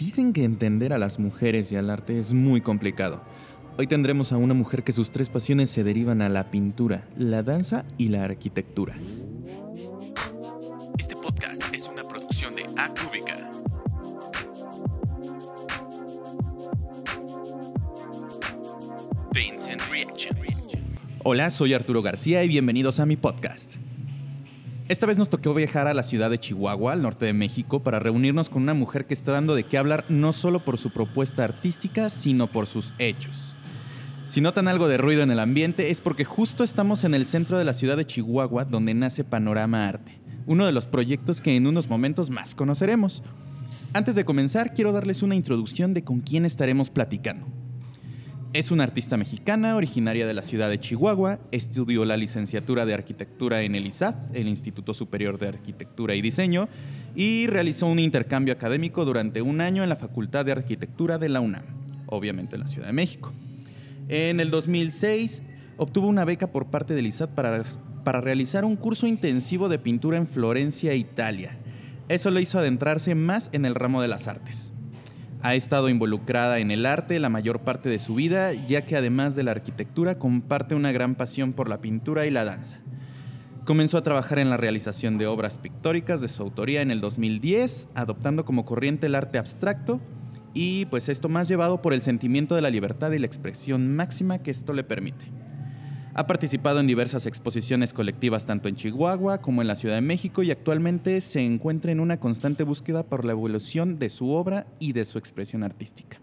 Dicen que entender a las mujeres y al arte es muy complicado. Hoy tendremos a una mujer que sus tres pasiones se derivan a la pintura, la danza y la arquitectura. Este podcast es una producción de Acúbica. Hola, soy Arturo García y bienvenidos a mi podcast. Esta vez nos tocó viajar a la ciudad de Chihuahua, al norte de México, para reunirnos con una mujer que está dando de qué hablar no solo por su propuesta artística, sino por sus hechos. Si notan algo de ruido en el ambiente es porque justo estamos en el centro de la ciudad de Chihuahua, donde nace Panorama Arte, uno de los proyectos que en unos momentos más conoceremos. Antes de comenzar, quiero darles una introducción de con quién estaremos platicando. Es una artista mexicana originaria de la ciudad de Chihuahua, estudió la licenciatura de arquitectura en el ISAT, el Instituto Superior de Arquitectura y Diseño, y realizó un intercambio académico durante un año en la Facultad de Arquitectura de la UNAM, obviamente en la Ciudad de México. En el 2006 obtuvo una beca por parte del ISAT para, para realizar un curso intensivo de pintura en Florencia, Italia. Eso lo hizo adentrarse más en el ramo de las artes. Ha estado involucrada en el arte la mayor parte de su vida, ya que además de la arquitectura comparte una gran pasión por la pintura y la danza. Comenzó a trabajar en la realización de obras pictóricas de su autoría en el 2010, adoptando como corriente el arte abstracto y pues esto más llevado por el sentimiento de la libertad y la expresión máxima que esto le permite. Ha participado en diversas exposiciones colectivas tanto en Chihuahua como en la Ciudad de México y actualmente se encuentra en una constante búsqueda por la evolución de su obra y de su expresión artística.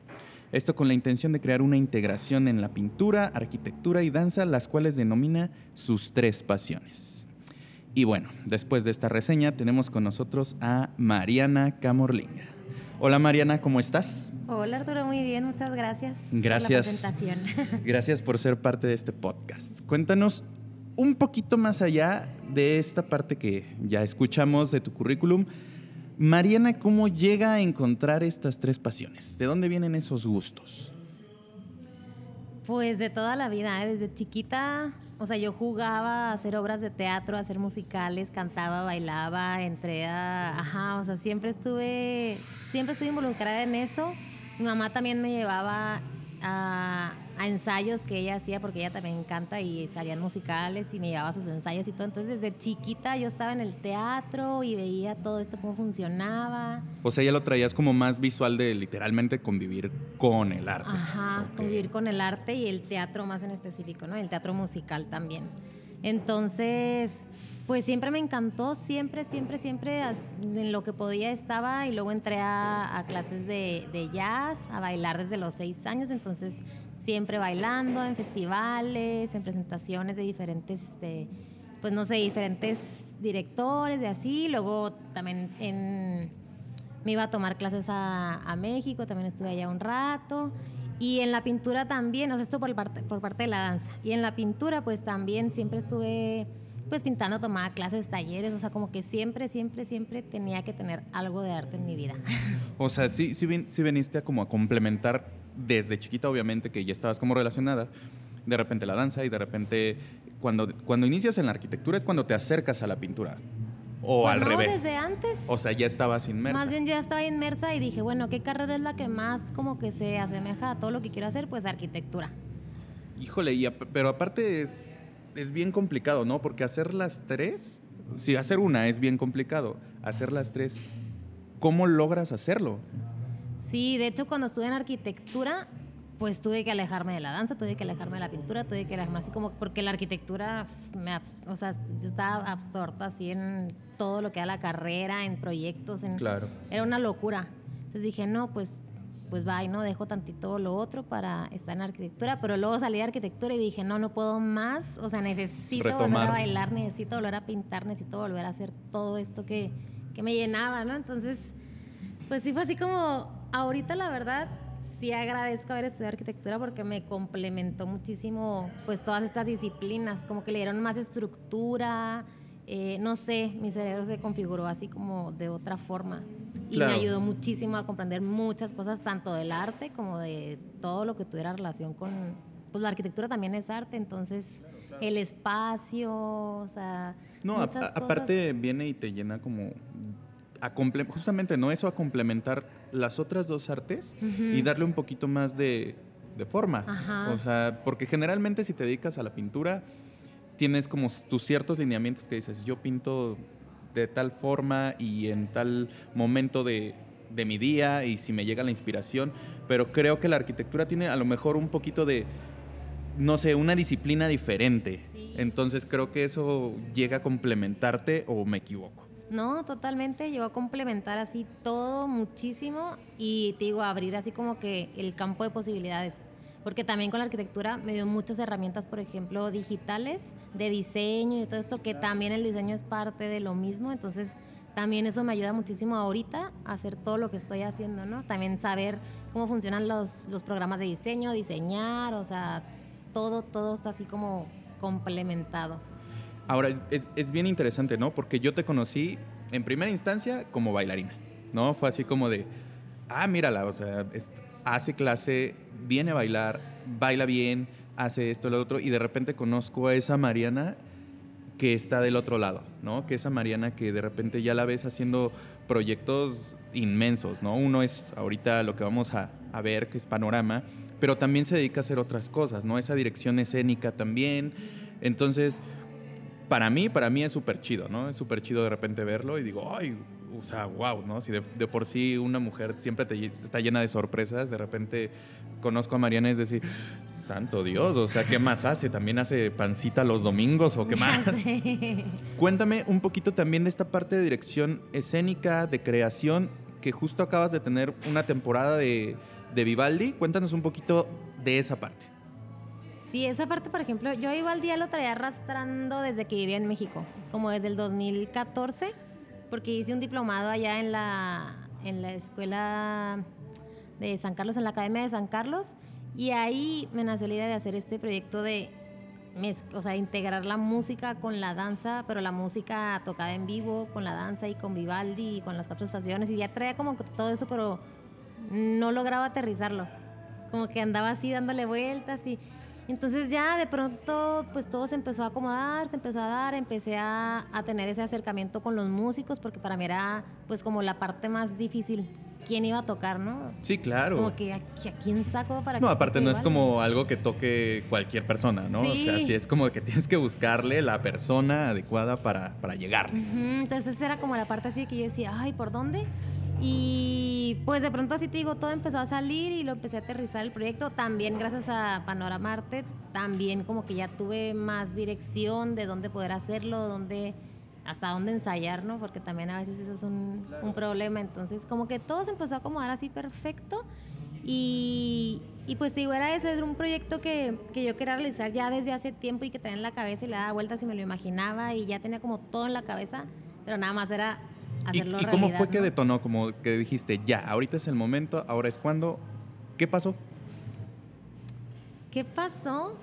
Esto con la intención de crear una integración en la pintura, arquitectura y danza, las cuales denomina sus tres pasiones. Y bueno, después de esta reseña tenemos con nosotros a Mariana Camorlinga. Hola Mariana, ¿cómo estás? Hola Arturo, muy bien, muchas gracias. Gracias. Por la presentación. Gracias por ser parte de este podcast. Cuéntanos un poquito más allá de esta parte que ya escuchamos de tu currículum. Mariana, ¿cómo llega a encontrar estas tres pasiones? ¿De dónde vienen esos gustos? Pues de toda la vida, ¿eh? desde chiquita o sea, yo jugaba a hacer obras de teatro, a hacer musicales, cantaba, bailaba, entré ajá, o sea, siempre estuve, siempre estuve involucrada en eso. Mi mamá también me llevaba a, ensayos que ella hacía porque ella también canta y salían musicales y me llevaba a sus ensayos y todo. Entonces desde chiquita yo estaba en el teatro y veía todo esto cómo funcionaba. O sea, ya lo traías como más visual de literalmente convivir con el arte. Ajá, convivir con el arte y el teatro más en específico, ¿no? El teatro musical también. Entonces, pues siempre me encantó, siempre, siempre, siempre en lo que podía estaba y luego entré a, clases de, jazz, a bailar desde los seis años, entonces siempre bailando en festivales, en presentaciones de diferentes, este, pues no sé, diferentes directores, de así, luego también en, me iba a tomar clases a, a México, también estuve allá un rato. Y en la pintura también, o sea, esto por parte, por parte de la danza. Y en la pintura, pues también siempre estuve pues pintando, tomaba clases, talleres, o sea, como que siempre, siempre, siempre tenía que tener algo de arte en mi vida. O sea, sí, sí, sí veniste a como a complementar desde chiquita, obviamente, que ya estabas como relacionada, de repente la danza y de repente cuando, cuando inicias en la arquitectura es cuando te acercas a la pintura. O pues al revés. desde antes. O sea, ya estabas inmersa. Más bien ya estaba inmersa y dije, bueno, ¿qué carrera es la que más como que se asemeja a todo lo que quiero hacer? Pues arquitectura. Híjole, y pero aparte es es bien complicado, ¿no? Porque hacer las tres, si hacer una es bien complicado, hacer las tres, ¿cómo logras hacerlo? Sí, de hecho cuando estuve en arquitectura, pues tuve que alejarme de la danza, tuve que alejarme de la pintura, tuve que alejarme así como, porque la arquitectura, me, o sea, yo estaba absorta así en todo lo que era la carrera, en proyectos, en, claro. era una locura. Entonces dije, no, pues pues va y no dejo tantito lo otro para estar en arquitectura, pero luego salí de arquitectura y dije, no, no puedo más, o sea, necesito volver a bailar, necesito volver a pintar, necesito volver a hacer todo esto que, que me llenaba, ¿no? Entonces, pues sí fue así como, ahorita la verdad, sí agradezco haber estudiado arquitectura porque me complementó muchísimo, pues todas estas disciplinas, como que le dieron más estructura, eh, no sé, mi cerebro se configuró así como de otra forma. Y me ayudó muchísimo a comprender muchas cosas, tanto del arte como de todo lo que tuviera relación con... Pues la arquitectura también es arte, entonces el espacio, o sea... No, aparte viene y te llena como... A justamente, ¿no? Eso a complementar las otras dos artes y darle un poquito más de, de forma. Ajá. O sea, porque generalmente si te dedicas a la pintura, tienes como tus ciertos lineamientos que dices, yo pinto de tal forma y en tal momento de, de mi día y si me llega la inspiración, pero creo que la arquitectura tiene a lo mejor un poquito de, no sé, una disciplina diferente. Sí. Entonces creo que eso llega a complementarte o me equivoco. No, totalmente. Llegó a complementar así todo muchísimo y te digo, abrir así como que el campo de posibilidades. Porque también con la arquitectura me dio muchas herramientas, por ejemplo, digitales, de diseño y todo esto, que también el diseño es parte de lo mismo. Entonces, también eso me ayuda muchísimo ahorita a hacer todo lo que estoy haciendo, ¿no? También saber cómo funcionan los, los programas de diseño, diseñar, o sea, todo, todo está así como complementado. Ahora, es, es bien interesante, ¿no? Porque yo te conocí en primera instancia como bailarina, ¿no? Fue así como de, ah, mírala, o sea, es- hace clase, viene a bailar, baila bien, hace esto, lo otro, y de repente conozco a esa Mariana que está del otro lado, ¿no? Que esa Mariana que de repente ya la ves haciendo proyectos inmensos, ¿no? Uno es ahorita lo que vamos a, ver, que es Panorama, pero también se dedica a hacer otras cosas, ¿no? Esa dirección escénica también. Entonces, para mí, para mí es súper chido, ¿no? Es súper chido de repente verlo y digo, ay, o sea, wow, ¿no? Si de, de por sí una mujer siempre te, está llena de sorpresas, de repente conozco a Mariana y es decir, santo Dios, o sea, ¿qué más hace? ¿También hace pancita los domingos o qué más? Cuéntame un poquito también de esta parte de dirección escénica, de creación, que justo acabas de tener una temporada de, de Vivaldi. Cuéntanos un poquito de esa parte. Sí, esa parte, por ejemplo, yo iba al día lo traía arrastrando desde que vivía en México, como desde el 2014, porque hice un diplomado allá en la, en la escuela de San Carlos, en la Academia de San Carlos, y ahí me nació la idea de hacer este proyecto de, o sea, integrar la música con la danza, pero la música tocada en vivo, con la danza y con Vivaldi y con las cuatro estaciones, y ya traía como todo eso, pero no lograba aterrizarlo. Como que andaba así dándole vueltas y entonces ya de pronto pues todo se empezó a acomodar, se empezó a dar, empecé a, a tener ese acercamiento con los músicos porque para mí era pues como la parte más difícil, quién iba a tocar, ¿no? Sí, claro. Como que a, a quién saco para No, que aparte no es como algo que toque cualquier persona, ¿no? O sea, Sí. sí es como que tienes que buscarle la persona adecuada para, para llegar. Ujú, Entonces era como la parte así que yo decía, ay, ¿por dónde? Y pues de pronto así te digo, todo empezó a salir y lo empecé a aterrizar el proyecto. También gracias a Panorama Arte, también como que ya tuve más dirección de dónde poder hacerlo, dónde, hasta dónde ensayar, ¿no? Porque también a veces eso es un, un problema. Entonces como que todo se empezó a acomodar así perfecto. Y, y pues te digo, era eso, era un proyecto que, que yo quería realizar ya desde hace tiempo y que traía en la cabeza y le daba vueltas y me lo imaginaba y ya tenía como todo en la cabeza, pero nada más era ¿Y, hacerlo y cómo fue que detonó? Como que dijiste, ya, ahorita es el momento, ahora es cuando. ¿Qué pasó? ¿Qué pasó?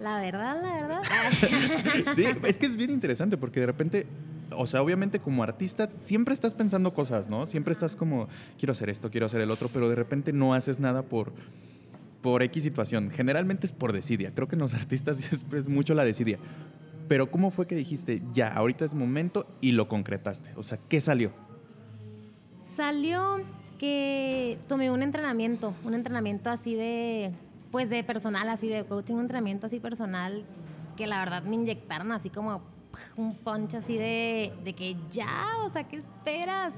La verdad, la verdad. Sí, es que es bien interesante porque de repente, o sea, obviamente como artista siempre estás pensando cosas, ¿no? Siempre estás como, quiero hacer esto, quiero hacer el otro, pero de repente no haces nada por, por X situación. Generalmente es por desidia. Creo que en los artistas es, es mucho la desidia. Pero ¿cómo fue que dijiste, ya, ahorita es momento y lo concretaste? O sea, ¿qué salió? Salió que tomé un entrenamiento, un entrenamiento así de, pues de personal, así de coaching, un entrenamiento así personal, que la verdad me inyectaron así como un punch así de, de que ya, o sea, ¿qué esperas?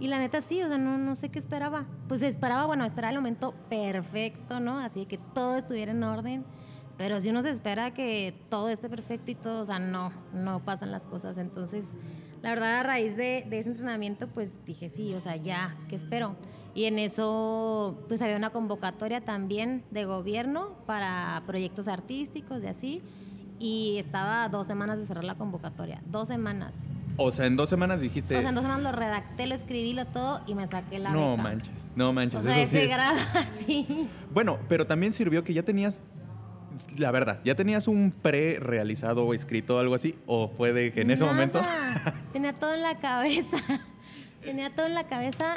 Y la neta sí, o sea, no, no sé qué esperaba. Pues esperaba, bueno, esperaba el momento perfecto, ¿no? Así que todo estuviera en orden. Pero si uno se espera que todo esté perfecto y todo, o sea, no, no pasan las cosas. Entonces, la verdad, a raíz de, de ese entrenamiento, pues dije, sí, o sea, ya, ¿qué espero? Y en eso, pues había una convocatoria también de gobierno para proyectos artísticos y así. Y estaba a dos semanas de cerrar la convocatoria. Dos semanas. O sea, en dos semanas dijiste, O sea, en dos semanas lo redacté, lo escribí, lo todo y me saqué la no beca. manches, no manches. O sea, eso sí es- grado así. Bueno, pero también sirvió que ya tenías, la verdad, ya tenías un pre realizado o escrito algo así, o fue de que en ese Nada. momento. Tenía todo en la cabeza. Tenía todo en la cabeza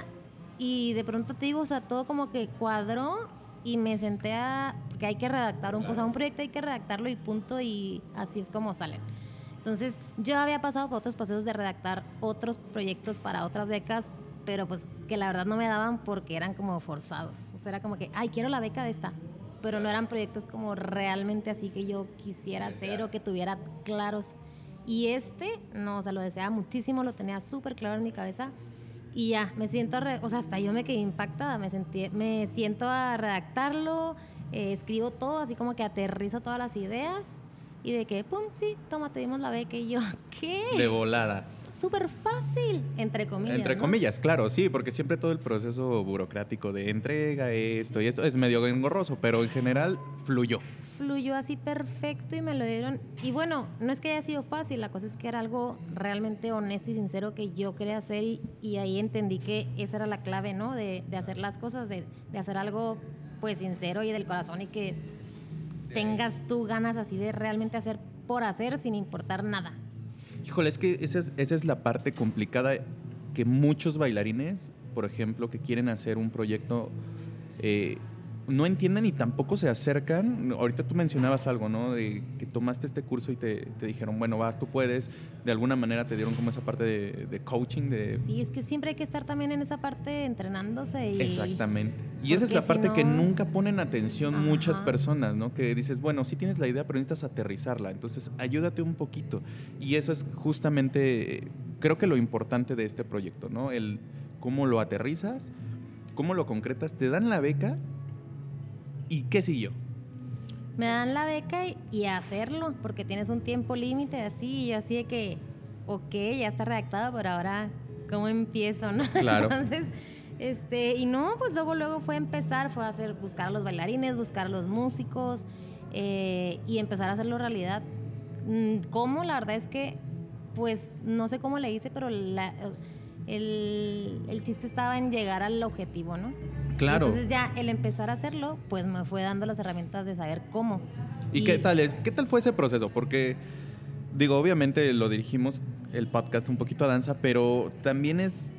y de pronto te digo, o sea, todo como que cuadró y me senté a. Porque hay que redactar un, o sea, un proyecto, hay que redactarlo y punto, y así es como salen. Entonces, yo había pasado por otros procesos de redactar otros proyectos para otras becas, pero pues que la verdad no me daban porque eran como forzados. O sea, era como que, ay, quiero la beca de esta. Pero no eran proyectos como realmente así que yo quisiera hacer o que tuviera claros. Y este, no, o sea, lo deseaba muchísimo, lo tenía súper claro en mi cabeza. Y ya, me siento, o sea, hasta yo me quedé impactada, me, sentí, me siento a redactarlo, eh, escribo todo, así como que aterrizo todas las ideas y de que, pum, sí, toma, te dimos la beca y yo, ¿qué? De volada. Súper fácil, entre comillas. Entre comillas, claro, sí, porque siempre todo el proceso burocrático de entrega, esto y esto, es medio engorroso, pero en general fluyó. Fluyó así perfecto y me lo dieron. Y bueno, no es que haya sido fácil, la cosa es que era algo realmente honesto y sincero que yo quería hacer y, ahí entendí que esa era la clave, ¿no? De, de hacer las cosas, de, de hacer algo pues sincero y del corazón y que tengas tú ganas así de realmente hacer por hacer sin importar nada. Híjole, es que esa es, la parte complicada que muchos bailarines, por ejemplo, que quieren hacer un proyecto eh, no entienden y tampoco se acercan. Ahorita tú mencionabas algo, ¿no? De que tomaste este curso y te, dijeron, bueno, vas, tú puedes. De alguna manera te dieron como esa parte de, coaching. De... Sí, es que siempre hay que estar también en esa parte entrenándose. Y... Exactamente. Y esa es la parte que nunca ponen atención muchas personas, ¿no? Que dices, bueno, sí tienes la idea, pero necesitas aterrizarla. Entonces, ayúdate un poquito. Y eso es justamente, creo que lo importante de este proyecto, ¿no? El cómo lo aterrizas, cómo lo concretas. Te dan la beca ¿Y qué siguió? Me dan la beca y, hacerlo, porque tienes un tiempo límite así, y yo así de que, ok, ya está redactado, pero ahora, ¿cómo empiezo, no? Claro. Entonces, este, y no, pues luego, luego fue empezar, fue hacer, buscar a los bailarines, buscar a los músicos, eh, y empezar a hacerlo realidad. Mm, ¿Cómo? La verdad es que, pues, no sé cómo le hice, pero la, el, el chiste estaba en llegar al objetivo, ¿no? Claro. entonces ya el empezar a hacerlo, pues me fue dando las herramientas de saber cómo. ¿Y, qué tal es? ¿Qué tal fue ese proceso? Porque digo, obviamente lo dirigimos el podcast un poquito a danza, pero también es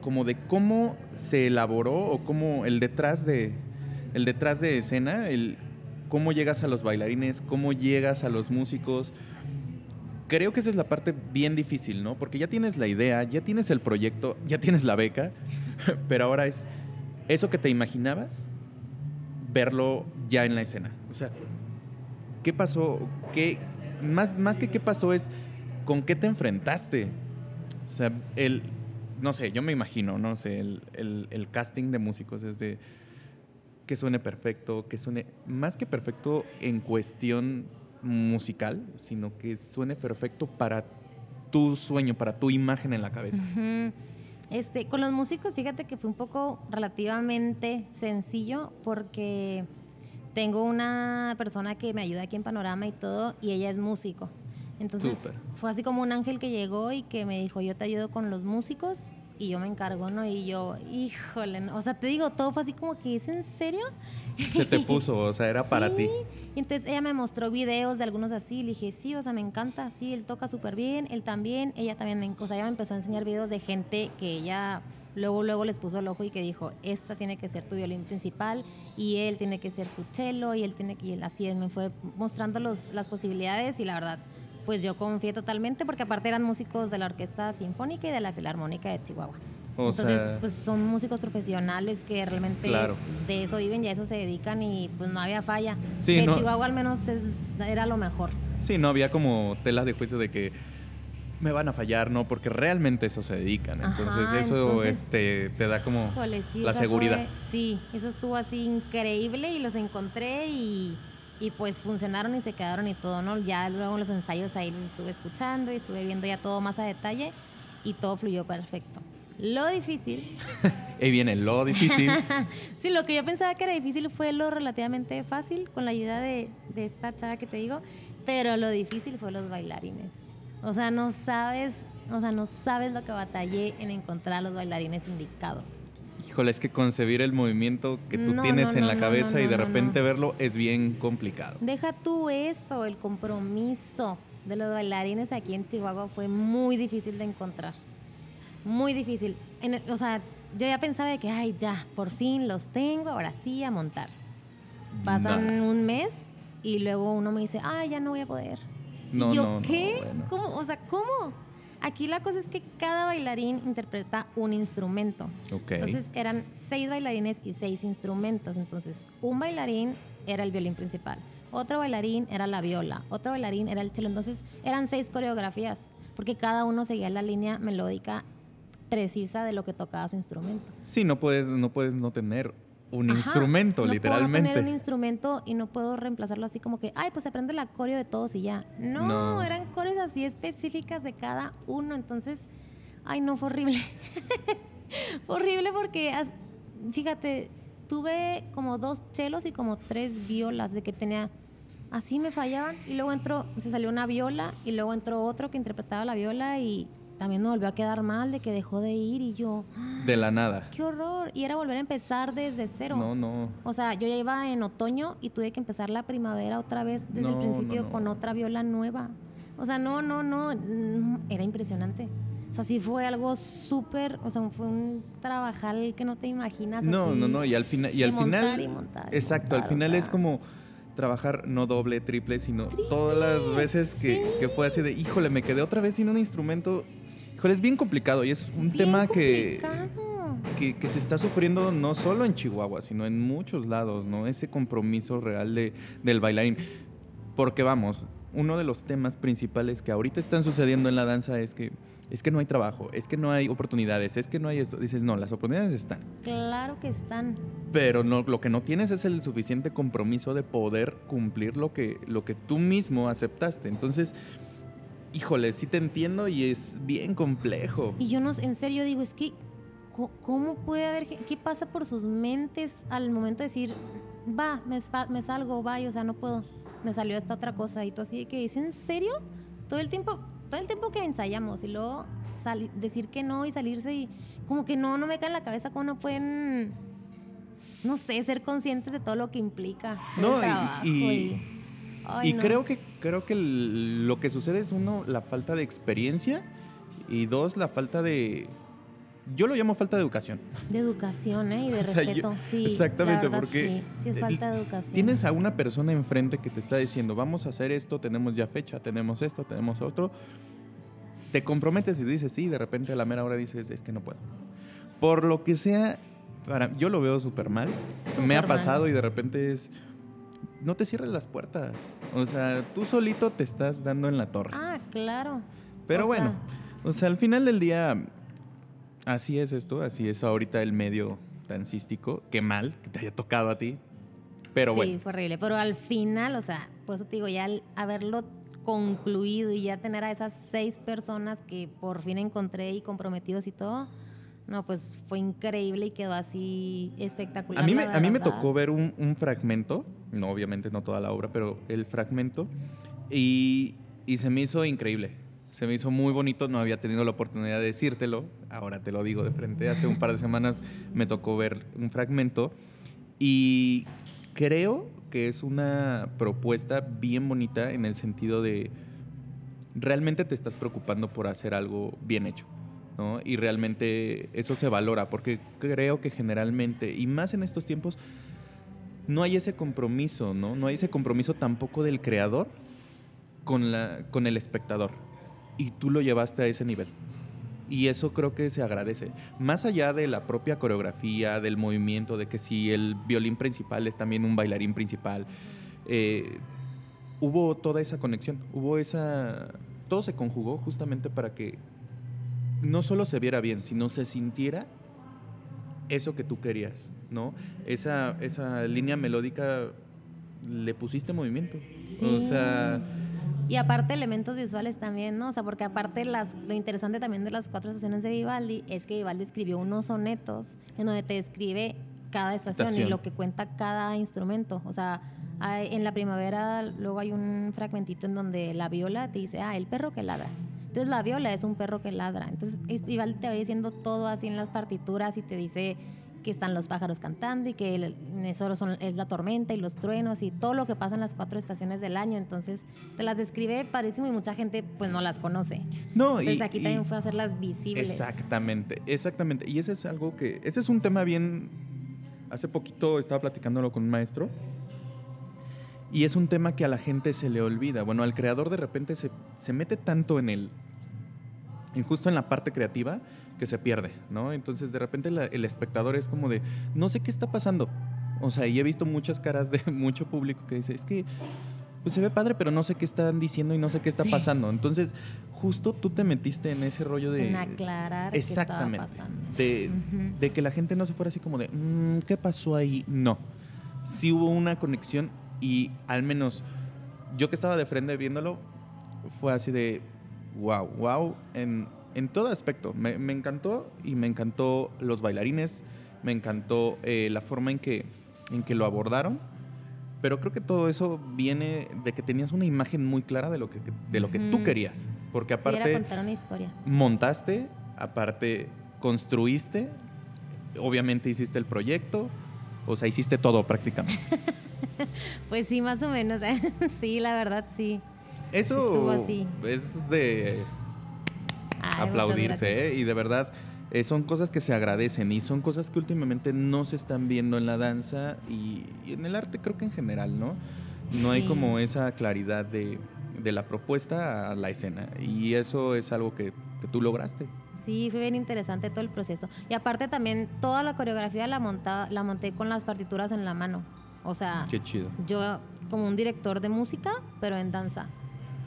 como de cómo se elaboró o cómo el detrás de el detrás de escena, el cómo llegas a los bailarines, cómo llegas a los músicos. Creo que esa es la parte bien difícil, ¿no? Porque ya tienes la idea, ya tienes el proyecto, ya tienes la beca, pero ahora es eso que te imaginabas, verlo ya en la escena. O sea, ¿qué pasó? ¿Qué, más, más que qué pasó es con qué te enfrentaste. O sea, el, no sé, yo me imagino, no sé, el, casting de músicos es de que suene perfecto, que suene más que perfecto en cuestión musical, sino que suene perfecto para tu sueño, para tu imagen en la cabeza. Este, con los músicos, fíjate que fue un poco relativamente sencillo porque tengo una persona que me ayuda aquí en Panorama y todo, y ella es músico. Entonces fue así como un ángel que llegó y que me dijo, yo te ayudo con los músicos y yo me encargo, ¿no? Y yo, híjole, o sea, te digo, todo fue así como que, ¿es en serio? Se te puso, o sea, era para ti. Y entonces ella me mostró videos de algunos así, le dije, sí, o sea, me encanta, sí, él toca súper bien, él también, ella también, me, o sea, ella me empezó a enseñar videos de gente que ella luego, luego les puso el ojo y que dijo, esta tiene que ser tu violín principal y él tiene que ser tu cello y él tiene que, y así me fue mostrando los, las posibilidades y la verdad, pues yo confié totalmente porque aparte eran músicos de la Orquesta Sinfónica y de la Filarmónica de Chihuahua. Entonces, pues son músicos profesionales que realmente de eso viven y a eso se dedican y pues no había falla. Sí, en Chihuahua al menos era lo mejor. Sí, no había como telas de juicio de que me van a fallar, ¿no? Porque realmente eso se dedican. Entonces eso este, te da como la seguridad. sí, eso estuvo así increíble y los encontré y y pues funcionaron y se quedaron y todo, ¿no? Ya luego los ensayos ahí los estuve escuchando y estuve viendo ya todo más a detalle y todo fluyó perfecto. Lo difícil. Ahí viene lo difícil. sí, lo que yo pensaba que era difícil fue lo relativamente fácil con la ayuda de, de esta chava que te digo, pero lo difícil fue los bailarines. O sea, no sabes, o sea, no sabes lo que batallé en encontrar los bailarines indicados. Híjole, es que concebir el movimiento que tú tienes en la cabeza y de repente verlo es bien complicado. Deja tú eso, el compromiso de los bailarines aquí en Chihuahua fue muy difícil de encontrar. Muy difícil. o sea, yo ya pensaba de que, ay, ya, por fin los tengo, ahora sí a montar. Pasan un mes y luego uno me dice, ay, ya no voy a poder. No, ¿Y yo, ¿qué? ¿Cómo? O sea, ¿cómo? Aquí la cosa es que cada bailarín interpreta un instrumento. Ok. Entonces eran seis bailarines y seis instrumentos. Entonces, un bailarín era el violín principal, otro bailarín era la viola, otro bailarín era el cello. Entonces eran seis coreografías, porque cada uno seguía la línea melódica precisa de lo que tocaba su instrumento. Sí, no puedes, no puedes no tener un Ajá, instrumento, no literalmente. Puedo tener un instrumento y no puedo reemplazarlo así como que, ay, pues aprende la coreo de todos y ya. No, No. eran coreos así específicas de cada uno. Entonces, ay, no, fue horrible. fue horrible porque, fíjate, tuve como dos chelos y como tres violas de que tenía. Así me fallaban y luego entró, se salió una viola y luego entró otro que interpretaba la viola y también me volvió a quedar mal de que dejó de ir y yo, De la nada. qué horror. Y era volver a empezar desde cero. No, no. O sea, yo ya iba en otoño y tuve que empezar la primavera otra vez desde el principio no, no. con otra viola nueva. O sea, no, no, no, mm, era impresionante. O sea, sí fue algo súper, o sea, fue un trabajal que no te imaginas. No, así. no, no. Y al, final y Y al montar final. y montar y exacto, montar, al o final sea. es como trabajar no doble, triple, sino todas las veces que, sí. que fue así de, híjole, me quedé otra vez sin un instrumento. Híjole, es bien complicado y es un tema que, que, que se está sufriendo no solo en Chihuahua, sino en muchos lados, ¿no? Ese compromiso real de, del bailarín. Porque vamos, uno de los temas principales que ahorita están sucediendo en la danza es que es que no hay trabajo, es que no hay oportunidades, es que no hay esto. Dices, no, las oportunidades están. Claro que están. Pero no, lo que no tienes es el suficiente compromiso de poder cumplir lo que, lo que tú mismo aceptaste. Entonces, híjole, sí te entiendo y es bien complejo. Y yo no, en serio digo, es que, ¿cómo puede haber, qué pasa por sus mentes al momento de decir, va, me, sa- me salgo, va, o sea, no puedo, me salió esta otra cosa, y tú así que dices, ¿en serio? Todo el tiempo, todo el tiempo que ensayamos, y luego decir que no y salirse, y como que no, no me cae en la cabeza cómo no pueden, no sé, ser conscientes de todo lo que implica el No, y- trabajo, y- ay, y no. creo que creo que lo que sucede es uno la falta de experiencia y dos la falta de yo lo llamo falta de educación. De educación, ¿eh? Y de O sea, yo- respeto, sí. la exactamente, verdad, porque Sí, sí es falta de educación. Tienes a una persona enfrente que te está diciendo, vamos a hacer esto, tenemos ya fecha, tenemos esto, tenemos otro. Te comprometes y dices sí, de repente a la mera hora dices, es que no puedo. Por lo que sea, para, yo lo veo súper mal. Me ha pasado mal. y de repente es, no te cierres las puertas. O sea, tú solito te estás dando en la torre. Ah, claro. Pero o bueno, sea- o sea, al final del día, así es esto, así es ahorita el medio dancístico. Qué mal que te haya tocado a ti. Pero sí, bueno. fue horrible. Pero al final, o sea, por eso te digo, ya al haberlo concluido y ya tener a esas seis personas que por fin encontré y comprometidos y todo, no, pues fue increíble y quedó así espectacular. A mí, me, la a mí me verdad. tocó ver un, un fragmento, no obviamente no toda la obra, pero el fragmento, y, y se me hizo increíble. Se me hizo muy bonito, no había tenido la oportunidad de decírtelo, ahora te lo digo de frente. Hace un par de semanas me tocó ver un fragmento y creo que es una propuesta bien bonita en el sentido de realmente te estás preocupando por hacer algo bien hecho. ¿No? Y realmente eso se valora, porque creo que generalmente, y más en estos tiempos, no hay ese compromiso, ¿no? No hay ese compromiso tampoco del creador con, la, con el espectador. Y tú lo llevaste a ese nivel. Y eso creo que se agradece. Más allá de la propia coreografía, del movimiento, de que si el violín principal es también un bailarín principal, eh, hubo toda esa conexión, hubo esa... Todo se conjugó justamente para que no solo se viera bien, sino se sintiera eso que tú querías, ¿no? Esa, esa línea melódica le pusiste movimiento. O Sí. sea, Y aparte elementos visuales también, ¿no? O sea, porque aparte las, lo interesante también de las cuatro estaciones de Vivaldi es que Vivaldi escribió unos sonetos en donde te describe cada estación, Estación. y lo que cuenta cada instrumento. O sea, hay- en la primavera luego hay un fragmentito en donde la viola te dice, ah, el perro que ladra. Entonces la viola es un perro que ladra. Entonces es- Vivaldi te va diciendo todo así en las partituras y te dice que están los pájaros cantando y que el- en eso son, es la tormenta y los truenos y todo lo que pasa en las cuatro estaciones del año. Entonces te las describe padrísimo y mucha gente pues no las conoce. no, y, Entonces aquí y- también fue hacerlas visibles. Exactamente, exactamente. Y ese es algo que, ese es un tema bien, hace poquito estaba platicándolo con un maestro y es un tema que a la gente se le olvida. Bueno, al creador de repente se, se mete tanto en y justo en la parte creativa que se pierde, ¿no? Entonces de repente la- el espectador es como de, no sé qué está pasando. O sea, y he visto muchas caras de mucho público que dice, es que pues se ve padre, pero no sé qué están diciendo y no sé qué está Sí. pasando. Entonces, justo tú te metiste en ese rollo de... En aclarar qué Exactamente. estaba pasando. De que la gente no se fuera así como de, "Mm, ¿qué pasó ahí? No. Sí hubo una conexión y al menos yo que estaba de frente viéndolo, fue así de, wow, wow, en, en todo aspecto. Me, me encantó y me encantó los bailarines, me encantó eh, la forma en que, en que lo abordaron. Pero creo que todo eso viene de que tenías una imagen muy clara de lo que, de lo que tú Ujú. querías. Porque Sí, aparte era contar una historia. montaste, aparte construiste, obviamente hiciste el proyecto, o sea, hiciste todo prácticamente. Pues sí, más o menos. sí, la verdad, sí. Eso así. es de Ay, aplaudirse. ¿eh? Y de verdad, eh, son cosas que se agradecen y son cosas que últimamente no se están viendo en la danza y, y en el arte creo que en general, ¿no? No hay como esa claridad de, de la propuesta a la escena y eso es algo que, que tú lograste. Sí, fue bien interesante todo el proceso. Y aparte también toda la coreografía la, montaba, la monté con las partituras en la mano. O sea, Qué chido. yo como un director de música, pero en danza.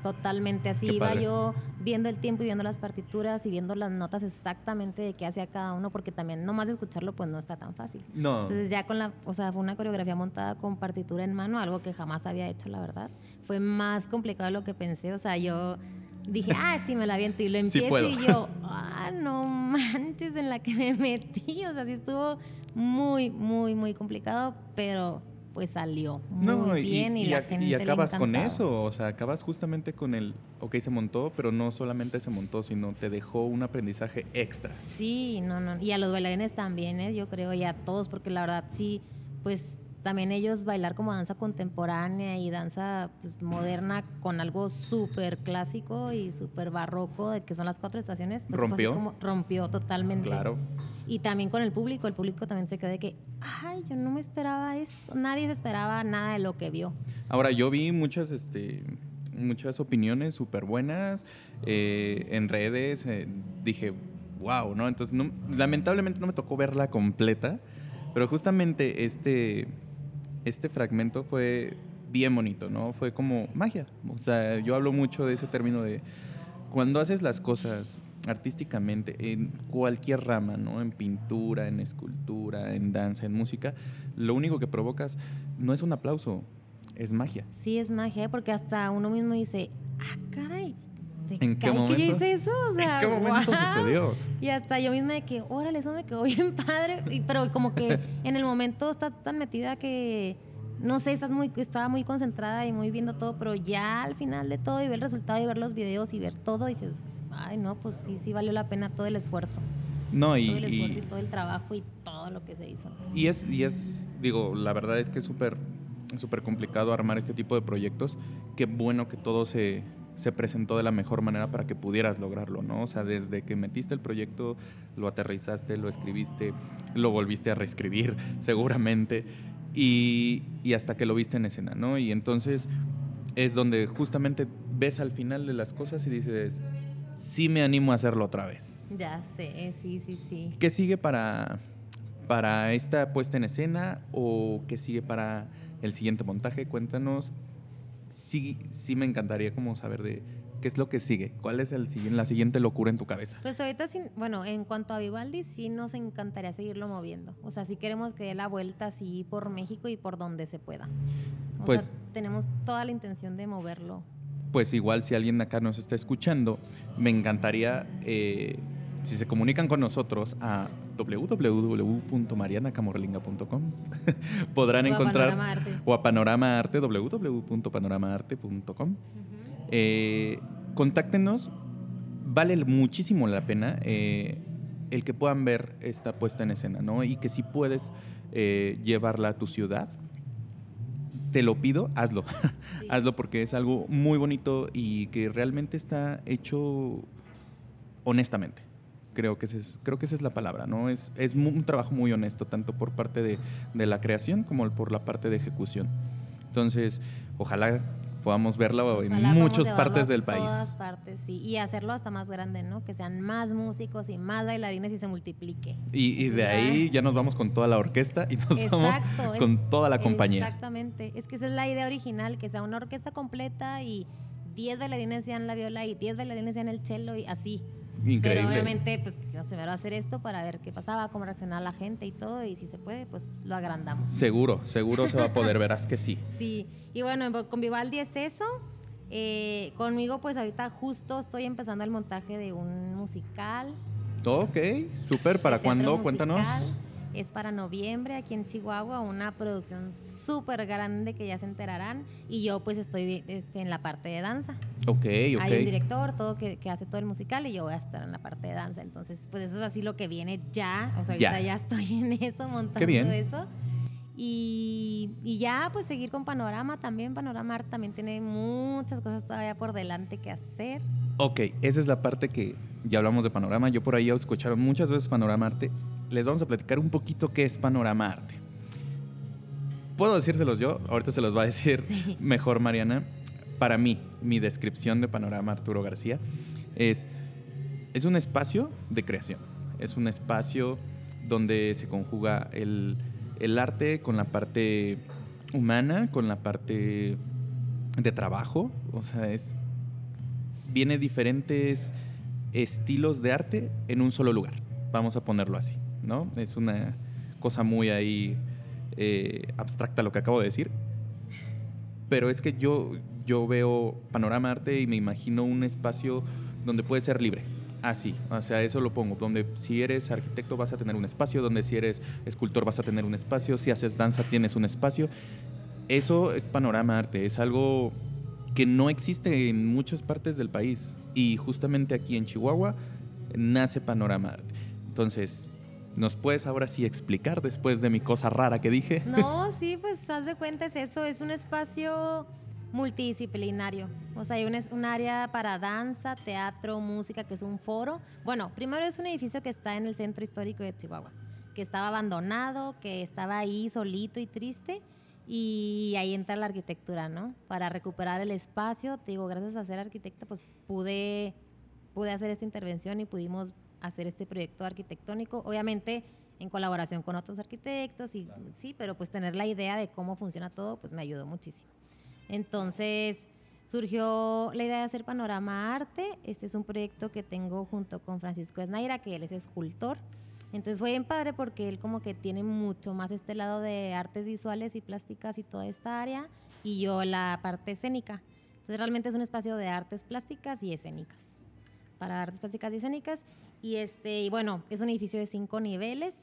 Totalmente así. Qué Iba padre. yo viendo el tiempo y viendo las partituras y viendo las notas exactamente de qué hacía cada uno, porque también nomás escucharlo pues no está tan fácil. No. Entonces ya con la, o sea, fue una coreografía montada con partitura en mano, algo que jamás había hecho, la verdad. Fue más complicado de lo que pensé, o sea, yo dije, ah, sí, me la aviento y lo empiezo y yo, ah, no manches en la que me metí, o sea, sí estuvo muy, muy, muy complicado, pero pues salió muy No, y, bien y, y la gente y le acabas con eso, o sea, acabas justamente con el, ok, se montó, pero no solamente se montó, sino te dejó un aprendizaje extra. Sí, no, no. Y a los bailarines también, ¿eh? yo creo, y a todos, porque la verdad sí, pues también ellos bailar como danza contemporánea y danza pues, moderna con algo súper clásico y súper barroco, de que son las cuatro estaciones. pues, ¿Rompió? como- rompió totalmente. Claro. Y también con el público, el público también se quedó de que, ay, yo no me esperaba esto. Nadie se esperaba nada de lo que vio. Ahora, yo vi muchas, este, muchas opiniones súper buenas eh, en redes, eh, dije, wow, ¿no? Entonces, no- lamentablemente no me tocó verla completa, pero justamente este, este fragmento fue bien bonito, ¿no? Fue como magia. O sea, yo hablo mucho de ese término de cuando haces las cosas artísticamente en cualquier rama, ¿no? En pintura, en escultura, en danza, en música, lo único que provocas no es un aplauso, es magia. Sí, es magia, ¿eh? porque hasta uno mismo dice, ah, caray. ¿Te ¿En qué que momento? yo hice eso? O sea, ¿En qué momento sucedió? Y hasta yo misma de que, órale, eso me quedó bien padre. Y- pero como que en el momento estás tan metida que, no sé, estás muy, estaba muy concentrada y muy viendo todo, pero ya al final de todo y ver el resultado y ver los videos y ver todo, dices, ay, no, pues sí, sí valió la pena todo el esfuerzo. No, y, todo el esfuerzo y, y, todo el trabajo y todo lo que se hizo. y es, y es, digo, la verdad es que es súper súper complicado armar este tipo de proyectos. Qué bueno que todo se, se presentó de la mejor manera para que pudieras lograrlo, ¿no? O sea, desde que metiste el proyecto, lo aterrizaste, lo escribiste, lo volviste a reescribir seguramente, y, y hasta que lo viste en escena, ¿no? Y entonces es donde justamente ves al final de las cosas y dices, sí me animo a hacerlo otra vez. Ya sé, sí, sí, sí. ¿Qué sigue para, para esta puesta en escena o qué sigue para el siguiente montaje? Cuéntanos. Sí, sí me encantaría como saber de qué es lo que sigue. ¿Cuál es el, la siguiente locura en tu cabeza? Pues ahorita, sí, bueno, en cuanto a Vivaldi, sí nos encantaría seguirlo moviendo. O sea, sí queremos que dé la vuelta así por México y por donde se pueda. O Pues- sea, tenemos toda la intención de moverlo. Pues igual si alguien acá nos está escuchando, me encantaría eh, si se comunican con nosotros a www.marianacamorlinga.com podrán O a encontrar Panorama o a Panorama Arte www.panoramaarte.com Eh, contáctenos, vale muchísimo la pena eh, el que puedan ver esta puesta en escena, ¿no? Y que si puedes eh, llevarla a tu ciudad, te lo pido, hazlo. Sí. hazlo porque es algo muy bonito y que realmente está hecho honestamente. Creo que, ese es, creo que esa es la palabra, ¿no? Es, es un trabajo muy honesto, tanto por parte de, de la creación como por la parte de ejecución. Entonces, ojalá podamos verlo en Ojalá muchas podamos partes del país. todas partes, sí. Y hacerlo hasta más grande, ¿no? Que sean más músicos y más bailarines y se multiplique. Y, y de ahí ya nos vamos con toda la orquesta y nos Exacto, vamos es- con toda la compañía. Exactamente. Es que esa es la idea original, que sea una orquesta completa y 10 bailarines sean la viola y 10 bailarines sean el cello y así. Increíble. Pero obviamente, pues quisimos primero hacer esto para ver qué pasaba, cómo reaccionaba la gente y todo. Y si se puede, pues lo agrandamos. Seguro, seguro se va a poder, verás que sí. Sí, y bueno, con Vivaldi es eso. Eh, conmigo, pues ahorita justo estoy empezando el montaje de un musical. Ok, súper. ¿Para cuándo? Cuéntanos. Es para noviembre aquí en Chihuahua, una producción súper grande que ya se enterarán. Y yo pues estoy este, en la parte de danza. Ok, Hay un ok. director, todo que, que hace todo el musical y yo voy a estar en la parte de danza. Entonces, pues eso es así lo que viene ya. O sea, ahorita Ya. ya, estoy en eso, montando bien. eso. Y, y ya, pues seguir con Panorama también. Panorama Art también tiene muchas cosas todavía por delante que hacer. Ok, esa es la parte que ya hablamos de Panorama. Yo por ahí escucharon muchas veces Panorama Arte. Les vamos a platicar un poquito qué es Panorama Arte. Puedo decírselos yo, ahorita se los va a decir Sí. mejor Mariana. Para mí, mi descripción de Panorama Arturo García es, es un espacio de creación. Es un espacio donde se conjuga el, el arte con la parte humana, con la parte de trabajo. O sea, es, viene diferentes estilos de arte en un solo lugar. Vamos a ponerlo así, ¿no? Es una cosa muy ahí eh, abstracta lo que acabo de decir. Pero es que yo, yo veo Panorama Arte y me imagino un espacio donde puede ser libre. Así, o sea, eso lo pongo. Donde si eres arquitecto vas a tener un espacio, donde si eres escultor vas a tener un espacio, si haces danza tienes un espacio. Eso es Panorama Arte, es algo que no existe en muchas partes del país. Y justamente aquí en Chihuahua nace Panorama Arte. Entonces, ¿nos puedes ahora sí explicar después de mi cosa rara que dije? No, sí, pues haz de cuenta es eso, es un espacio multidisciplinario. O sea, hay un, área para danza, teatro, música, que es un foro. Bueno, primero es un edificio que está en el centro histórico de Chihuahua, que estaba abandonado, que estaba ahí solito y triste. Y ahí entra la arquitectura, ¿no? Para recuperar el espacio. Te digo, gracias a ser arquitecta, pues pude, pude hacer esta intervención y pudimos hacer este proyecto arquitectónico. Obviamente en colaboración con otros arquitectos y sí, pero pues tener la idea de cómo funciona todo, pues me ayudó muchísimo. Entonces surgió la idea de hacer Panorama Arte. Este es un proyecto que tengo junto con Francisco Esnaira, que él es escultor. Entonces fue bien padre porque él como que tiene mucho más este lado de artes visuales y plásticas y toda esta área y yo la parte escénica. Entonces realmente es un espacio de artes plásticas y escénicas. Para artes plásticas y escénicas. Y este, y bueno, es un edificio de cinco niveles.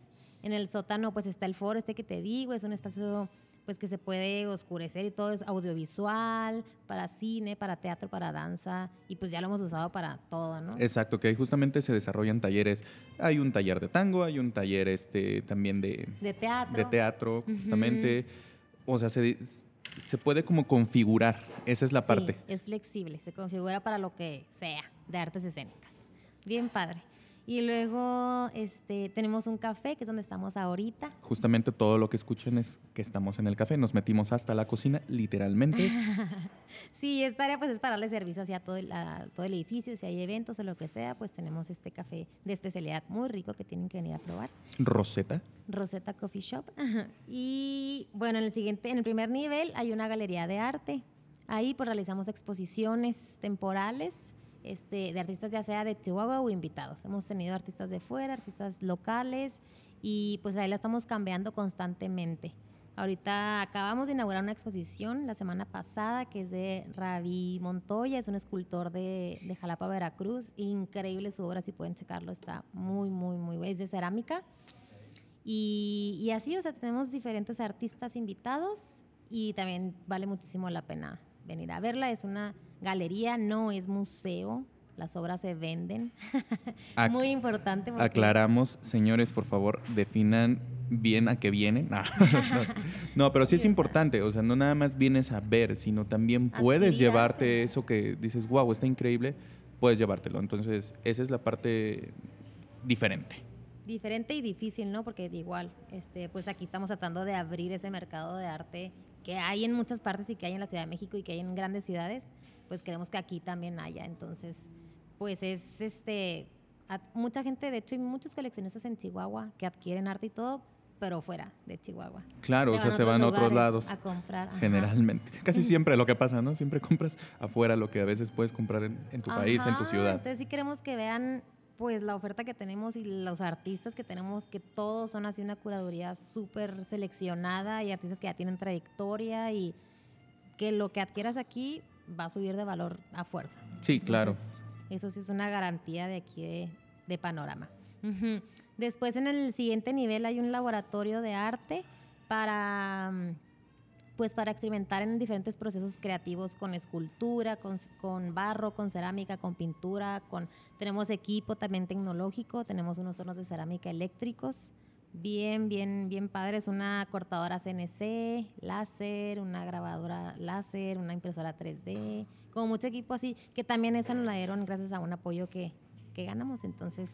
En el sótano pues está el foro este que te digo, es un espacio pues que se puede oscurecer y todo es audiovisual, para cine, para teatro, para danza y pues ya lo hemos usado para todo, ¿no? Exacto, que ahí justamente se desarrollan talleres. Hay un taller de tango, hay un taller este, también de, de teatro. de teatro, justamente. O sea, se, se puede como configurar. Esa es la Sí, parte. es flexible, se configura para lo que sea de artes escénicas. Bien padre. Y luego este, tenemos un café, que es donde estamos ahorita. Justamente todo lo que escuchen es que estamos en el café. Nos metimos hasta la cocina, literalmente. Sí, esta área pues es para darle servicio hacia todo el, a todo el edificio, si hay eventos o lo que sea, pues tenemos este café de especialidad muy rico que tienen que venir a probar. Rosetta. Rosetta Coffee Shop. Y bueno, en el siguiente, en el primer nivel hay una galería de arte. Ahí pues realizamos exposiciones temporales este, de artistas ya sea de Chihuahua o invitados. Hemos tenido artistas de fuera, artistas locales y pues ahí la estamos cambiando constantemente. Ahorita acabamos de inaugurar una exposición la semana pasada que es de Ravi Montoya, es un escultor de, Jalapa, Veracruz. Increíble su obra, si pueden checarlo, está muy, muy, muy. Es de cerámica. Y, y así, o sea, tenemos diferentes artistas invitados y también vale muchísimo la pena venir a verla. Es una galería, no es museo. Las obras se venden. Ac- Muy importante. porque- Aclaramos, señores, por favor, definan bien a qué vienen. No, no, no, pero sí es importante. O sea, no nada más vienes a ver, sino también puedes Adquirir llevarte arte. eso que dices, wow, está increíble, puedes llevártelo. Entonces, esa es la parte diferente. diferente y difícil, ¿no? Porque igual, este, pues aquí estamos tratando de abrir ese mercado de arte que hay en muchas partes y que hay en la Ciudad de México y que hay en grandes ciudades, pues queremos que aquí también haya. Entonces, pues es este, mucha gente, de hecho hay muchos coleccionistas en Chihuahua que adquieren arte y todo, pero fuera de Chihuahua. Claro, o sea, se van a otros lados. A comprar. Generalmente. Casi siempre lo que pasa, ¿no? Siempre compras afuera lo que a veces puedes comprar en, tu país, en tu ciudad. Entonces sí queremos que vean pues la oferta que tenemos y los artistas que tenemos, que todos son así una curaduría súper seleccionada y artistas que ya tienen trayectoria y que lo que adquieras aquí va a subir de valor a fuerza. Sí, claro. eso sí es una garantía de aquí de, panorama. Después en el siguiente nivel hay un laboratorio de arte para pues para experimentar en diferentes procesos creativos con escultura, con, barro, con cerámica, con pintura, con tenemos equipo también tecnológico, tenemos unos hornos de cerámica eléctricos, bien, bien, bien padres, una cortadora CNC, láser, una grabadora láser, una impresora 3D, como mucho equipo así, que también esa nos la dieron gracias a un apoyo que, que ganamos, entonces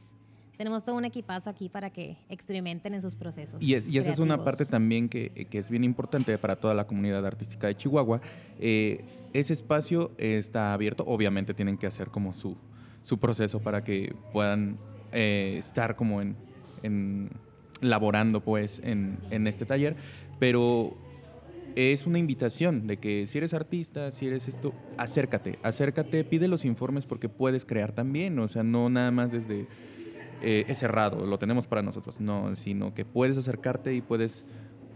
tenemos todo un equipazo aquí para que experimenten en sus procesos. Y, esa es una parte también que, es bien importante para toda la comunidad artística de Chihuahua. Eh, ese espacio está abierto, obviamente tienen que hacer como su, su proceso para que puedan eh, estar como en, en laborando pues en, en este taller, pero es una invitación de que si eres artista, si eres esto, acércate, acércate, pide los informes porque puedes crear también, o sea, no nada más desde eh, es cerrado, lo tenemos para nosotros, no, sino que puedes acercarte y puedes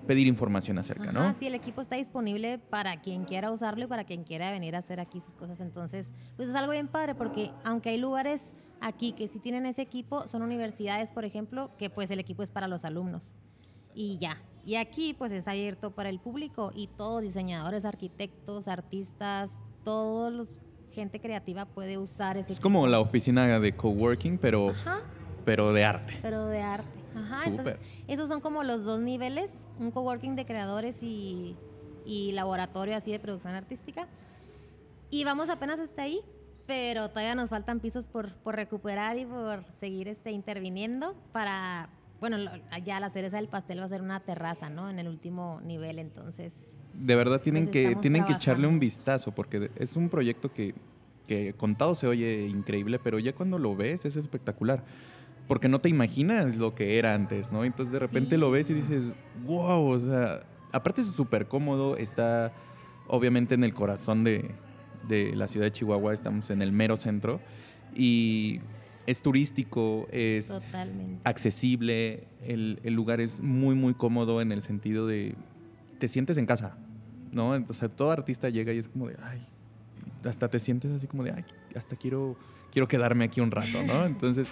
pedir información acerca, ¿no? Sí, el equipo está disponible para quien quiera usarlo y para quien quiera venir a hacer aquí sus cosas. Entonces, pues es algo bien padre porque aunque hay lugares aquí que sí tienen ese equipo, son universidades, por ejemplo, que pues el equipo es para los alumnos y ya. Y aquí pues es abierto para el público y todos diseñadores, arquitectos, artistas, todos los gente creativa puede usar ese. Es como la oficina de coworking, pero pero de arte. Pero de arte. Ajá, entonces esos son como los dos niveles, un coworking de creadores y, y laboratorio así de producción artística. Y vamos apenas hasta ahí, pero todavía nos faltan pisos por, por recuperar y por seguir este, interviniendo para, bueno, ya la cereza del pastel va a ser una terraza, ¿no? En el último nivel, entonces... De verdad tienen, pues, que, tienen que echarle un vistazo porque es un proyecto que, que contado se oye increíble, pero ya cuando lo ves es espectacular porque no te imaginas lo que era antes, ¿no? Entonces de repente lo ves y dices, wow, o sea, aparte es súper cómodo, está obviamente en el corazón de, la ciudad de Chihuahua, estamos en el mero centro y es turístico, es accesible, el, el, lugar es muy, muy cómodo en el sentido de te sientes en casa, ¿no? Entonces todo artista llega y es como de, ay, hasta te sientes así como de, ay, hasta quiero, quiero quedarme aquí un rato, ¿no? Entonces...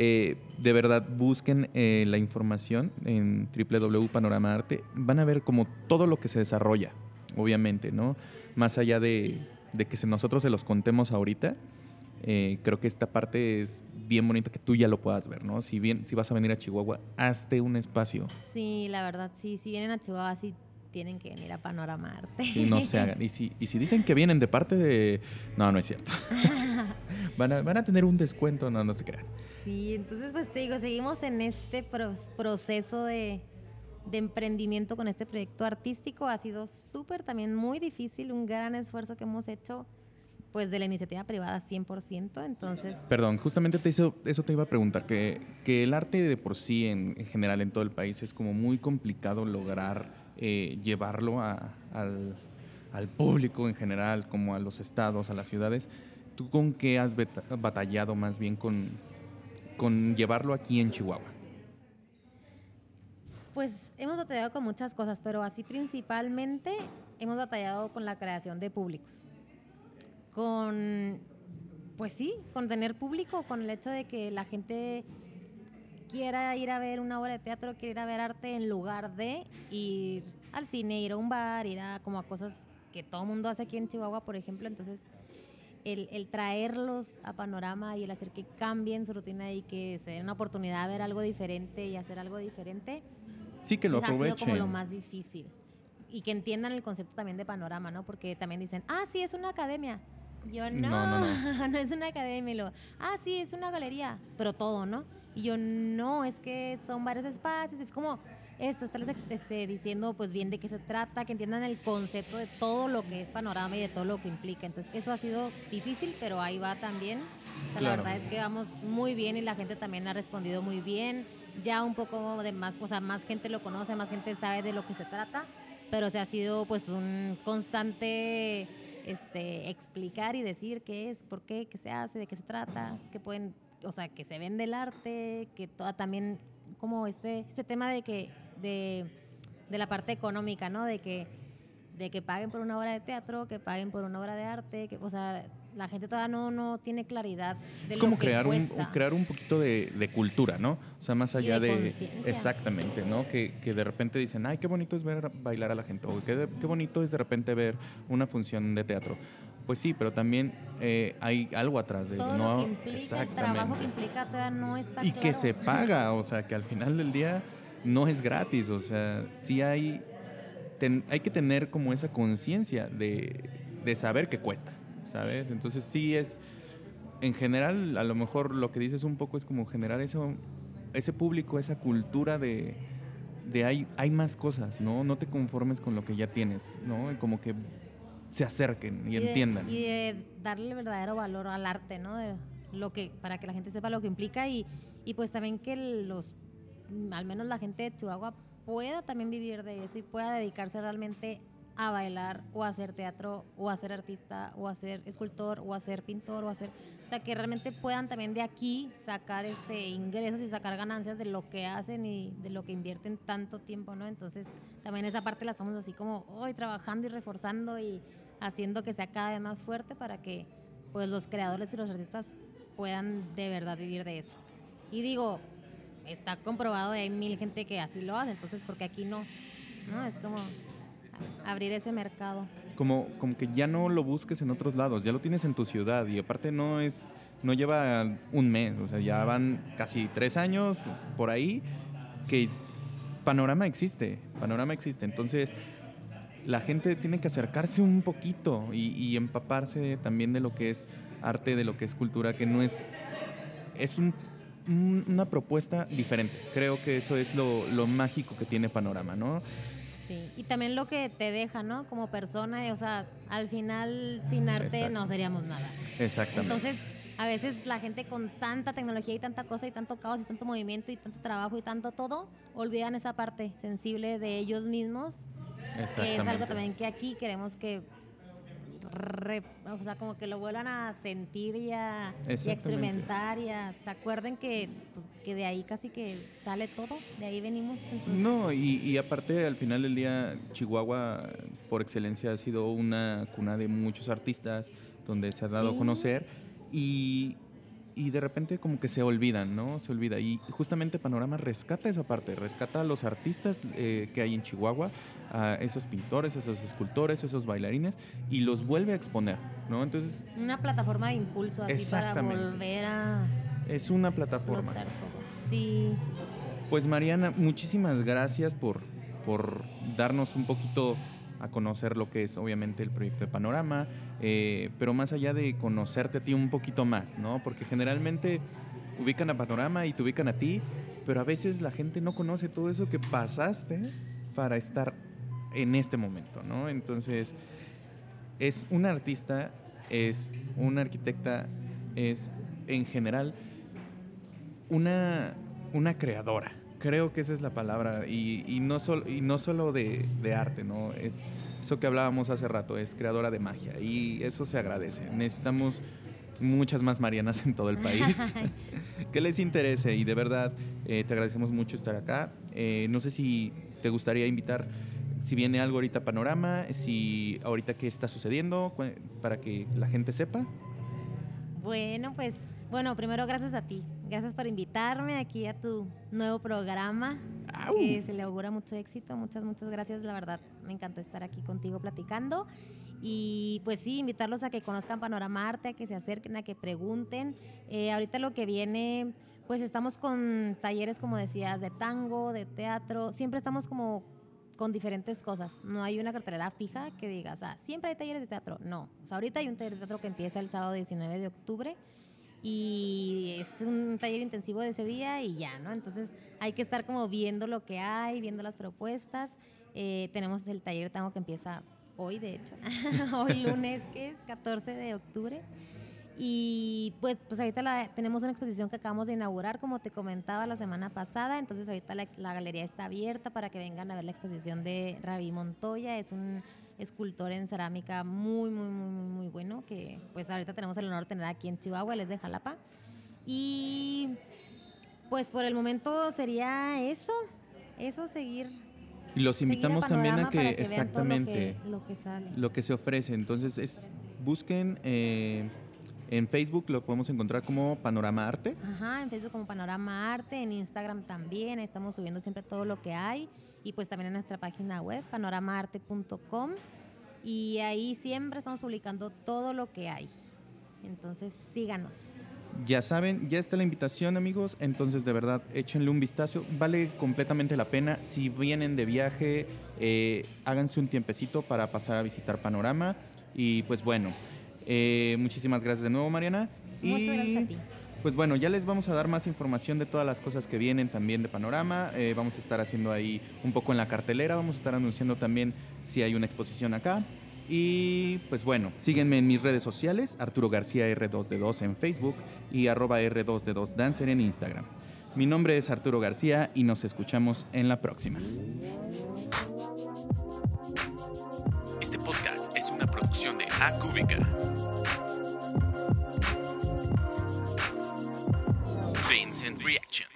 Eh, de verdad, busquen eh, la información en www.panorama arte. Van a ver como todo lo que se desarrolla, obviamente, ¿no? Más allá de, que nosotros se los contemos ahorita, eh, creo que esta parte es bien bonita que tú ya lo puedas ver, ¿no? Si bien, si vas a venir a Chihuahua, hazte un espacio. Sí, la verdad, sí. Si vienen a Chihuahua, sí tienen que venir a Panorama Arte. Y no se hagan. Y si, y si dicen que vienen de parte de... No, no es cierto. van, a, van a tener un descuento, no, no se crean. Sí, entonces pues te digo, seguimos en este proceso de, emprendimiento con este proyecto artístico. Ha sido súper también muy difícil, un gran esfuerzo que hemos hecho pues de la iniciativa privada 100%, entonces... Perdón, justamente te hizo, eso te iba a preguntar, que, que el arte de por sí en, general en todo el país es como muy complicado lograr eh, llevarlo al, al, público en general, como a los estados, a las ciudades. ¿Tú con qué has batallado más bien con, con llevarlo aquí en Chihuahua? Pues hemos batallado con muchas cosas, pero así principalmente hemos batallado con la creación de públicos. Con, pues sí, con tener público, con el hecho de que la gente quiera ir a ver una obra de teatro, quiera ir a ver arte en lugar de ir al cine, ir a un bar, ir a como a cosas que todo el mundo hace aquí en Chihuahua, por ejemplo. Entonces, el, traerlos a Panorama y el hacer que cambien su rutina y que se den una oportunidad de ver algo diferente y hacer algo diferente. Sí, que lo aprovechen. Ha sido como lo más difícil. Y que entiendan el concepto también de Panorama, ¿no? Porque también dicen, ah, sí, es una academia. Yo no, no, no, no. es una academia. lo, ah, sí, es una galería, pero todo, ¿no? Y yo no, es que son varios espacios, es como esto, estarles este, diciendo pues bien de qué se trata, que entiendan el concepto de todo lo que es panorama y de todo lo que implica. Entonces, eso ha sido difícil, pero ahí va también. O sea, La verdad es que vamos muy bien y la gente también ha respondido muy bien. Ya un poco de más, o sea, más gente lo conoce, más gente sabe de lo que se trata, pero se ha sido pues un constante este, explicar y decir qué es, por qué, qué se hace, de qué se trata, que pueden, o sea, que se vende el arte, que toda también como este, este tema de que de, de, la parte económica, ¿no? De que, de que paguen por una obra de teatro, que paguen por una obra de arte, que, o sea, la gente todavía no, no tiene claridad. De es como lo crear, un, crear un poquito de, de, cultura, ¿no? O sea, más allá de, de... Exactamente, ¿no? Que, que, de repente dicen, ay, qué bonito es ver bailar a la gente, o qué, qué bonito es de repente ver una función de teatro. Pues sí, pero también eh, hay algo atrás de Todo ¿no? Lo que implica, Exactamente. El trabajo que implica todavía no está Y claro. que se paga, o sea, que al final del día no es gratis, o sea, sí hay, ten, hay que tener como esa conciencia de, de, saber que cuesta, ¿sabes? Entonces sí es, en general, a lo mejor lo que dices un poco es como generar eso, ese público, esa cultura de, de hay, hay más cosas, ¿no? No te conformes con lo que ya tienes, ¿no? Como que se acerquen y, y entiendan. Y de darle verdadero valor al arte, ¿no? De lo que, para que la gente sepa lo que implica y, y pues también que los, al menos la gente de Chihuahua pueda también vivir de eso y pueda dedicarse realmente a bailar o a hacer teatro o a ser artista o a ser escultor o a ser pintor o a ser... O sea, que realmente puedan también de aquí sacar este ingresos y sacar ganancias de lo que hacen y de lo que invierten tanto tiempo, ¿no? Entonces, también esa parte la estamos así como hoy trabajando y reforzando y haciendo que sea cada vez más fuerte para que pues los creadores y los artistas puedan de verdad vivir de eso. Y digo, está comprobado y hay mil gente que así lo hace, entonces porque aquí no, ¿no? Es como abrir ese mercado. Como, como que ya no lo busques en otros lados, ya lo tienes en tu ciudad y aparte no es, no lleva un mes, o sea, ya van casi tres años por ahí que Panorama existe, Panorama existe, entonces la gente tiene que acercarse un poquito y, y empaparse también de lo que es arte, de lo que es cultura, que no es, es un una propuesta diferente. Creo que eso es lo, lo, mágico que tiene Panorama, ¿no? Sí, y también lo que te deja, ¿no? Como persona, o sea, al final sin arte Exacto. no seríamos nada. Exactamente. Entonces, a veces la gente con tanta tecnología y tanta cosa y tanto caos y tanto movimiento y tanto trabajo y tanto todo, olvidan esa parte sensible de ellos mismos, que es algo también que aquí queremos que Re, o sea, como que lo vuelvan a sentir y a, y a experimentar y a, se acuerden que, pues, que de ahí casi que sale todo, de ahí venimos. Entonces. No, y, y, aparte al final del día Chihuahua por excelencia ha sido una cuna de muchos artistas donde se ha dado sí. a conocer y, y de repente como que se olvidan, ¿no? Se olvida. Y justamente Panorama rescata esa parte, rescata a los artistas eh, que hay en Chihuahua, a esos pintores, esos escultores, esos bailarines, y los vuelve a exponer, ¿no? Entonces... Una plataforma de impulso así para volver a... Es una plataforma. Sí. Pues Mariana, muchísimas gracias por, por darnos un poquito a conocer lo que es obviamente el proyecto de Panorama, eh, pero más allá de conocerte a ti un poquito más, ¿no? Porque generalmente ubican a Panorama y te ubican a ti, pero a veces la gente no conoce todo eso que pasaste para estar en este momento, ¿no? Entonces, es una artista, es una arquitecta, es en general una, una creadora. Creo que esa es la palabra, y, y no, sol, y no solo de, de, arte, ¿no? Es eso que hablábamos hace rato, es creadora de magia, y eso se agradece. Necesitamos muchas más Marianas en todo el país que les interese, y de verdad eh, te agradecemos mucho estar acá. Eh, no sé si te gustaría invitar, si viene algo ahorita Panorama, si ahorita qué está sucediendo, para que la gente sepa. Bueno, pues, bueno, primero gracias a ti. Gracias por invitarme aquí a tu nuevo programa, ¡Au! que se le augura mucho éxito. Muchas, muchas gracias. La verdad, me encantó estar aquí contigo platicando. Y pues sí, invitarlos a que conozcan Panorama Arte, a que se acerquen, a que pregunten. Eh, ahorita lo que viene, pues estamos con talleres, como decías, de tango, de teatro. Siempre estamos como con diferentes cosas. No hay una cartelera fija que digas, ah, siempre hay talleres de teatro. No. O sea, ahorita hay un taller de teatro que empieza el sábado 19 de octubre y es un taller intensivo de ese día y ya, ¿no? Entonces hay que estar como viendo lo que hay, viendo las propuestas. Eh, tenemos el taller tango que empieza hoy, de hecho, hoy lunes, que es 14 de octubre. Y pues, pues ahorita tenemos una exposición que acabamos de inaugurar, como te comentaba la semana pasada. Entonces ahorita la, la, galería está abierta para que vengan a ver la exposición de Ravi Montoya. Es un escultor en cerámica muy, muy, muy, muy, muy bueno, que pues ahorita tenemos el honor de tener aquí en Chihuahua, él es de Jalapa. Y pues por el momento sería eso, eso, seguir. Y los invitamos también a que, exactamente lo que, sale. lo que se ofrece. Entonces es busquen eh, en Facebook lo podemos encontrar como Panorama Arte. Ajá, en Facebook como Panorama Arte, en Instagram también, estamos subiendo siempre todo lo que hay y pues también en nuestra página web panoramaarte.com y ahí siempre estamos publicando todo lo que hay. Entonces síganos. Ya saben, ya está la invitación amigos, entonces de verdad échenle un vistazo, vale completamente la pena. Si vienen de viaje, eh, háganse un tiempecito para pasar a visitar Panorama. Y pues bueno, eh, muchísimas gracias de nuevo Mariana. Muchas gracias a ti. Pues bueno, ya les vamos a dar más información de todas las cosas que vienen también de Panorama. Eh, vamos a estar haciendo ahí un poco en la cartelera. Vamos a estar anunciando también si hay una exposición acá. Y pues bueno, síguenme en mis redes sociales, Arturo García R2D2 en Facebook y arroba R2D2 Dancer en Instagram. Mi nombre es Arturo García y nos escuchamos en la próxima. Este podcast es una producción de A Veins and Reaction.